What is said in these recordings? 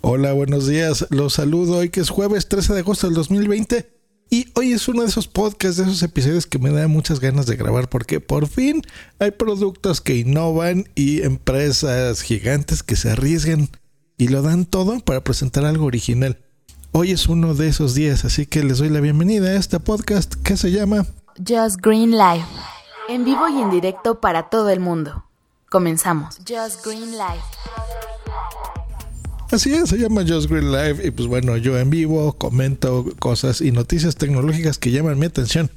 Hola, buenos días. Los saludo hoy que es jueves 13 de agosto del 2020 y hoy es uno de esos podcasts, de esos episodios que me da muchas ganas de grabar porque por fin hay productos que innovan y empresas gigantes que se arriesgan y lo dan todo para presentar algo original. Hoy es uno de esos días, así que les doy la bienvenida a este podcast que se llama Just Green Life. En vivo y en directo para todo el mundo. Comenzamos. Just Green Life. Así es, se llama Just Green Live y pues bueno, yo en vivo comento cosas y noticias tecnológicas que llaman mi atención,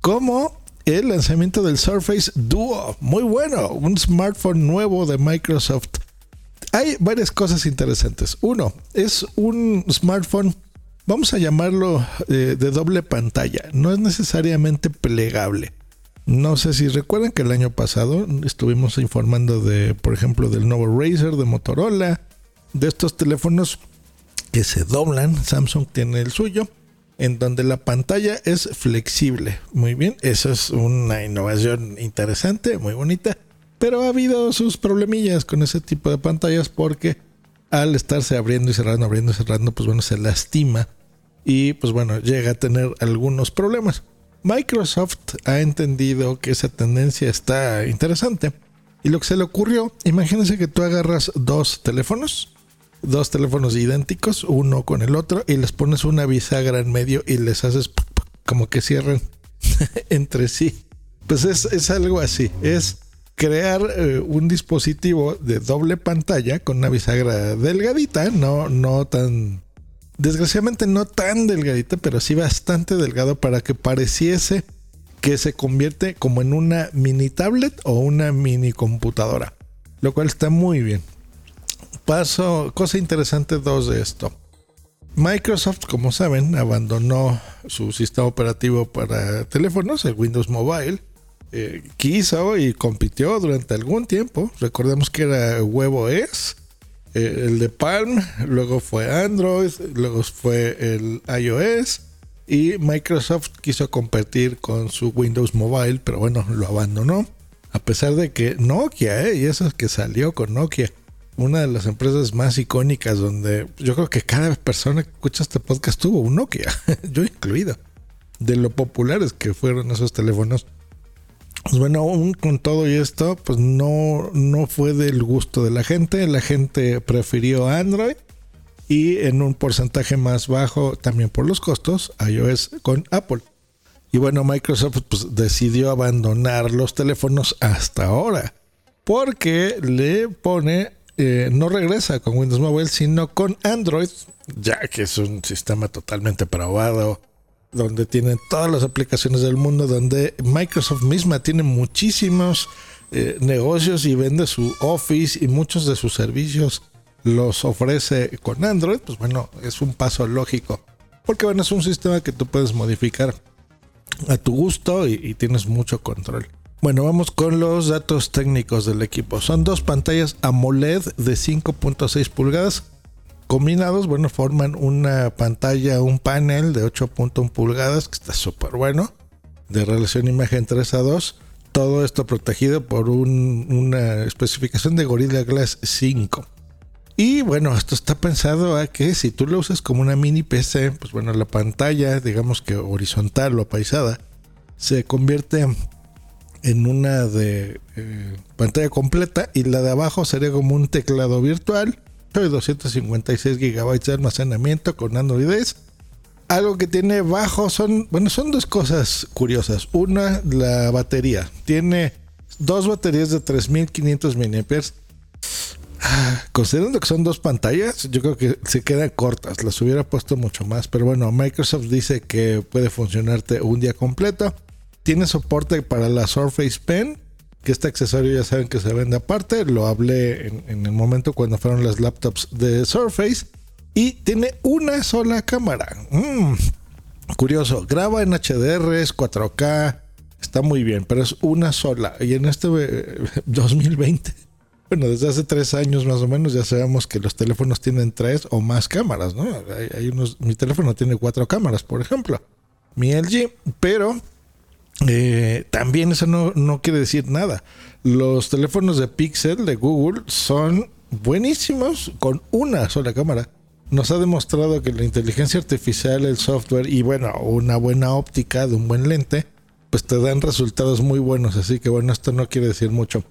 como el lanzamiento del Surface Duo, muy bueno, un smartphone nuevo de Microsoft. Hay varias cosas interesantes. Uno, es un smartphone, vamos a llamarlo eh, de doble pantalla, no es necesariamente plegable. No sé si recuerdan que el año pasado estuvimos informando de, por ejemplo, del nuevo Razer de Motorola, de estos teléfonos que se doblan. Samsung tiene el suyo, en donde la pantalla es flexible. Muy bien, eso es una innovación interesante, muy bonita. Pero ha habido sus problemillas con ese tipo de pantallas porque al estarse abriendo y cerrando, abriendo y cerrando, pues bueno, se lastima y pues bueno, llega a tener algunos problemas. Microsoft ha entendido que esa tendencia está interesante. Y lo que se le ocurrió, imagínense que tú agarras dos teléfonos, dos teléfonos idénticos, uno con el otro, y les pones una bisagra en medio y les haces como que cierren entre sí. Pues es, algo así, es crear eh, un dispositivo de doble pantalla con una bisagra delgadita, no, no tan... Desgraciadamente no tan delgadita, pero sí bastante delgado para que pareciese que se convierte como en una mini tablet o una mini computadora. Lo cual está muy bien paso, cosa interesante dos de esto. Microsoft, como saben, abandonó su sistema operativo para teléfonos, el Windows Mobile. Eh, quiso y compitió durante algún tiempo. Recordemos que era WebOS, eh, el de Palm, luego fue Android, luego fue el iOS. Y Microsoft quiso competir con su Windows Mobile, pero bueno, lo abandonó. A pesar de que Nokia, eh, y eso es que salió con Nokia, una de las empresas más icónicas donde yo creo que cada persona que escucha este podcast tuvo un Nokia, yo incluido, de lo populares que fueron esos teléfonos. Pues bueno, aún con todo y esto, pues no, no fue del gusto de la gente. La gente prefirió Android y en un porcentaje más bajo también por los costos, iOS con Apple. Y bueno, Microsoft pues, decidió abandonar los teléfonos hasta ahora porque le pone eh, no regresa con Windows Mobile, sino con Android, ya que es un sistema totalmente probado, donde tiene todas las aplicaciones del mundo, donde Microsoft misma tiene muchísimos eh, negocios y vende su Office y muchos de sus servicios los ofrece con Android, pues bueno, es un paso lógico. Porque bueno, es un sistema que tú puedes modificar a tu gusto y tienes mucho control. Bueno, vamos con los datos técnicos del equipo. Son dos pantallas AMOLED de 5.6 pulgadas. Combinados, bueno, forman una pantalla, un panel de 8.1 pulgadas, que está súper bueno, de relación imagen 3 a 2. Todo esto protegido por una especificación de Gorilla Glass 5. Y bueno, esto está pensado a que si tú lo usas como una mini PC, pues bueno, la pantalla, digamos que horizontal o apaisada, se convierte en una de eh, pantalla completa y la de abajo sería como un teclado virtual de 256 GB de almacenamiento con Android 10. Algo que tiene bajo son, bueno, son dos cosas curiosas. Una, la batería. Tiene dos baterías de 3500 mAh. Ah, considerando que son dos pantallas, yo creo que se quedan cortas. Las hubiera puesto mucho más, pero bueno, Microsoft dice que puede funcionarte un día completo. Tiene soporte para la Surface Pen, que este accesorio ya saben que se vende aparte. Lo hablé en, el momento cuando fueron las laptops de Surface. Y tiene una sola cámara. Mm, curioso, graba en HDR, es 4K, está muy bien, pero es una sola. Y en este 2020, bueno, desde hace tres años más o menos, ya sabemos que los teléfonos tienen tres o más cámaras, ¿no? Mi teléfono tiene cuatro cámaras, por ejemplo. Mi LG, pero eh, también eso no, no, quiere decir nada. Los teléfonos de Pixel de Google son buenísimos con una sola cámara. nos ha demostrado que la inteligencia artificial, el software y bueno, una buena óptica de un buen lente, pues te dan resultados muy buenos. Así que bueno, esto no quiere decir mucho.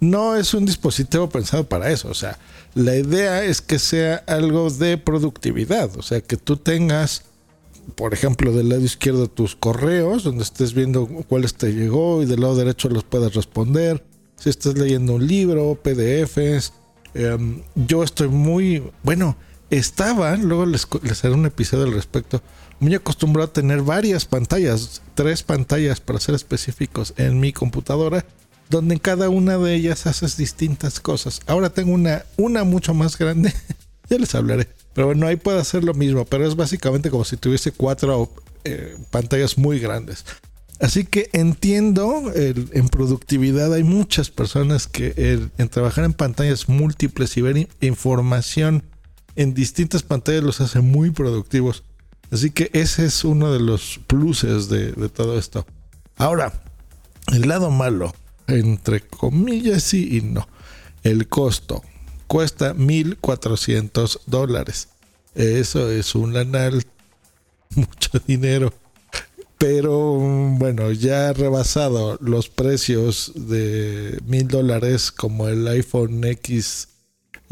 No es un dispositivo pensado para eso. O sea, la idea es que sea algo de productividad. O sea, que tú tengas, por ejemplo, del lado izquierdo tus correos, donde estés viendo cuáles te llegó y del lado derecho los puedas responder. Si estás leyendo un libro, PDFs. Em, yo estoy muy, bueno, estaba, luego les, les haré un episodio al respecto, muy acostumbrado a tener varias pantallas, tres pantallas para ser específicos en mi computadora, donde en cada una de ellas haces distintas cosas. Ahora tengo una, una mucho más grande, ya les hablaré. Pero bueno, ahí puedo hacer lo mismo, pero es básicamente como si tuviese cuatro eh, pantallas muy grandes. Así que entiendo, en productividad hay muchas personas que en trabajar en pantallas múltiples y ver información en distintas pantallas los hace muy productivos. Así que ese es uno de los pluses de, todo esto. Ahora, el lado malo, entre comillas sí y no. El costo cuesta 1.400 dólares. Eso es un anal, mucho dinero. Pero bueno, ya rebasado los precios de mil dólares como el iPhone X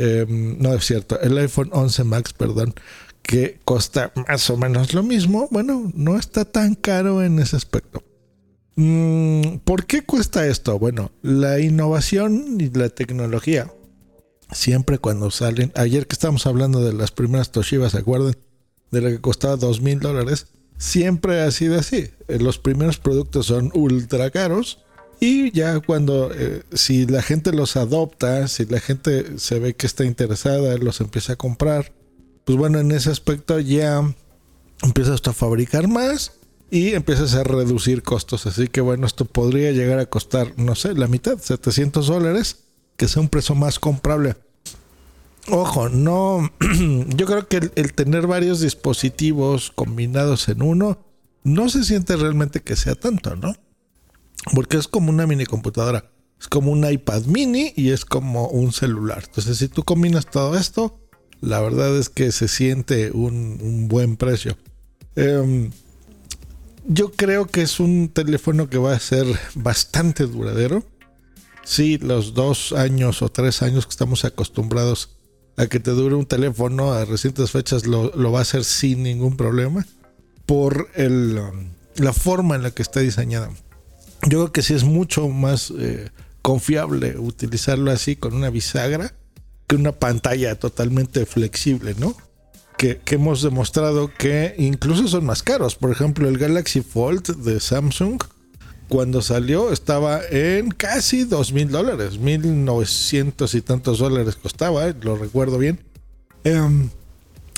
Em, no es cierto, el iPhone 11 Max, perdón, que cuesta más o menos lo mismo, bueno, no está tan caro en ese aspecto. Mm, ¿Por qué cuesta esto? Bueno, la innovación y la tecnología, siempre cuando salen, ayer que estamos hablando de las primeras Toshiba, ¿se acuerdan? De la que costaba dos mil dólares, siempre ha sido así. Los primeros productos son ultra caros y ya cuando, eh, si la gente los adopta, si la gente se ve que está interesada, los empieza a comprar, pues bueno, en ese aspecto ya empiezas a fabricar más y empiezas a reducir costos. Así que bueno, esto podría llegar a costar, no sé, la mitad, 700 dólares, que sea un precio más comprable. Ojo, no, yo creo que el, tener varios dispositivos combinados en uno, no se siente realmente que sea tanto, ¿no? Porque es como una mini computadora. Es como un iPad mini y es como un celular. Entonces, si tú combinas todo esto, la verdad es que se siente un, buen precio. Em, yo creo que es un teléfono que va a ser bastante duradero. Sí, los dos años o tres años que estamos acostumbrados a que te dure un teléfono a recientes fechas lo, va a hacer sin ningún problema por el, la forma en la que está diseñada yo creo que sí es mucho más eh, confiable utilizarlo así con una bisagra que una pantalla totalmente flexible, ¿no? Que, hemos demostrado que incluso son más caros. Por ejemplo, el Galaxy Fold de Samsung, cuando salió, estaba en casi dos mil dólares, mil novecientos y tantos dólares costaba, eh, lo recuerdo bien. Em,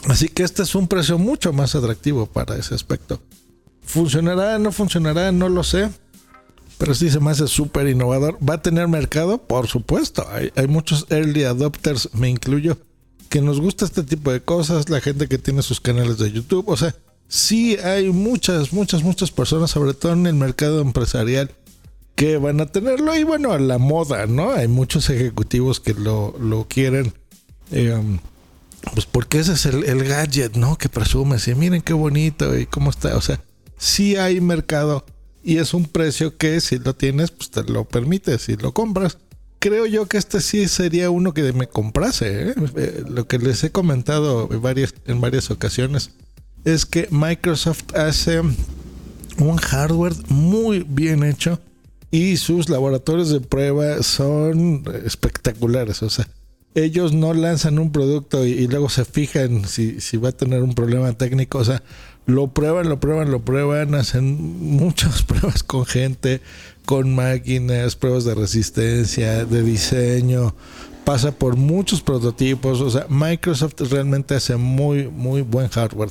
así que este es un precio mucho más atractivo para ese aspecto. ¿Funcionará? ¿No funcionará? No lo sé pero sí se me hace súper innovador. ¿Va a tener mercado? Por supuesto. Hay, muchos early adopters, me incluyo, que nos gusta este tipo de cosas. La gente que tiene sus canales de YouTube. O sea, sí hay muchas, muchas, muchas personas, sobre todo en el mercado empresarial, que van a tenerlo. Y bueno, a la moda, ¿no? Hay muchos ejecutivos que lo, quieren. Em, pues porque ese es el, gadget, ¿no? Que presume. Y miren qué bonito y cómo está. O sea, sí hay mercado y es un precio que si lo tienes, pues te lo permite, si lo compras. Creo yo que este sí sería uno que me comprase. ¿eh? Eh, lo que les he comentado en varias, en varias ocasiones es que Microsoft hace un hardware muy bien hecho y sus laboratorios de prueba son espectaculares. O sea, ellos no lanzan un producto y, luego se fijan si, si, va a tener un problema técnico. O sea, lo prueban, lo prueban, lo prueban, hacen muchas pruebas con gente, con máquinas, pruebas de resistencia, de diseño, pasa por muchos prototipos, o sea, Microsoft realmente hace muy, muy buen hardware.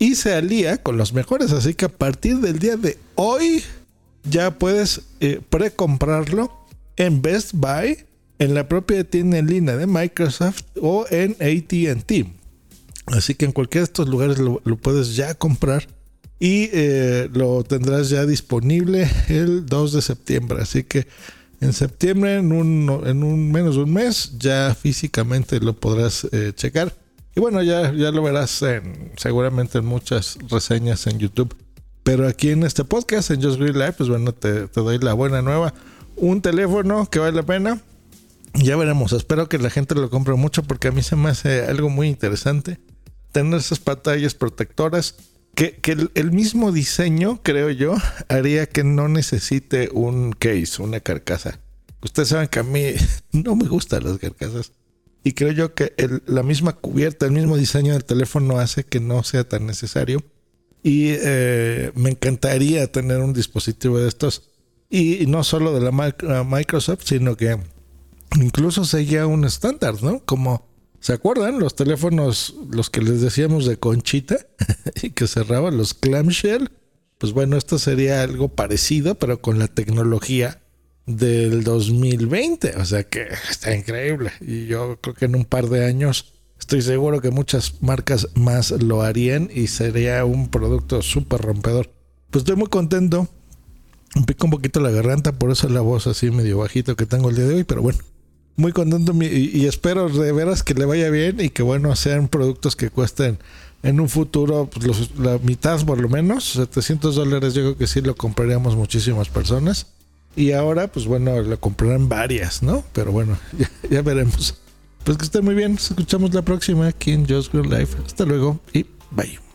Y se alía con los mejores, así que a partir del día de hoy ya puedes eh, precomprarlo en Best Buy, en la propia tienda en línea de Microsoft o en ATT. Así que en cualquiera de estos lugares lo, puedes ya comprar y eh, lo tendrás ya disponible el 2 de septiembre. Así que en septiembre, en un, en un menos de un mes, ya físicamente lo podrás eh, checar. Y bueno, ya, ya lo verás en, seguramente en muchas reseñas en YouTube. Pero aquí en este podcast, en Just Green Life, pues bueno, te, doy la buena nueva. Un teléfono que vale la pena. Ya veremos, espero que la gente lo compre mucho porque a mí se me hace algo muy interesante tener esas pantallas protectoras que, el, mismo diseño, creo yo, haría que no necesite un case, una carcasa. Ustedes saben que a mí no me gustan las carcasas. Y creo yo que la misma cubierta, el mismo diseño del teléfono hace que no sea tan necesario. Y eh, me encantaría tener un dispositivo de estos. Y, no solo de la Microsoft, sino que incluso seguía un estándar, ¿no? Como ¿Se acuerdan los teléfonos, los que les decíamos de conchita y que cerraban los clamshell? Pues bueno, esto sería algo parecido, pero con la tecnología del 2020. O sea que está increíble. Y yo creo que en un par de años estoy seguro que muchas marcas más lo harían y sería un producto súper rompedor. Pues estoy muy contento. Me pico un poquito la garganta, por eso la voz así medio bajito que tengo el día de hoy, pero bueno muy contento y, espero de veras que le vaya bien y que bueno sean productos que cuesten en un futuro pues, la mitad por lo menos 700 dólares yo creo que sí lo compraríamos muchísimas personas y ahora pues bueno lo comprarán varias no pero bueno ya, veremos. Pues que esté muy bien. Nos escuchamos la próxima aquí en Just Green Life. Hasta luego y bye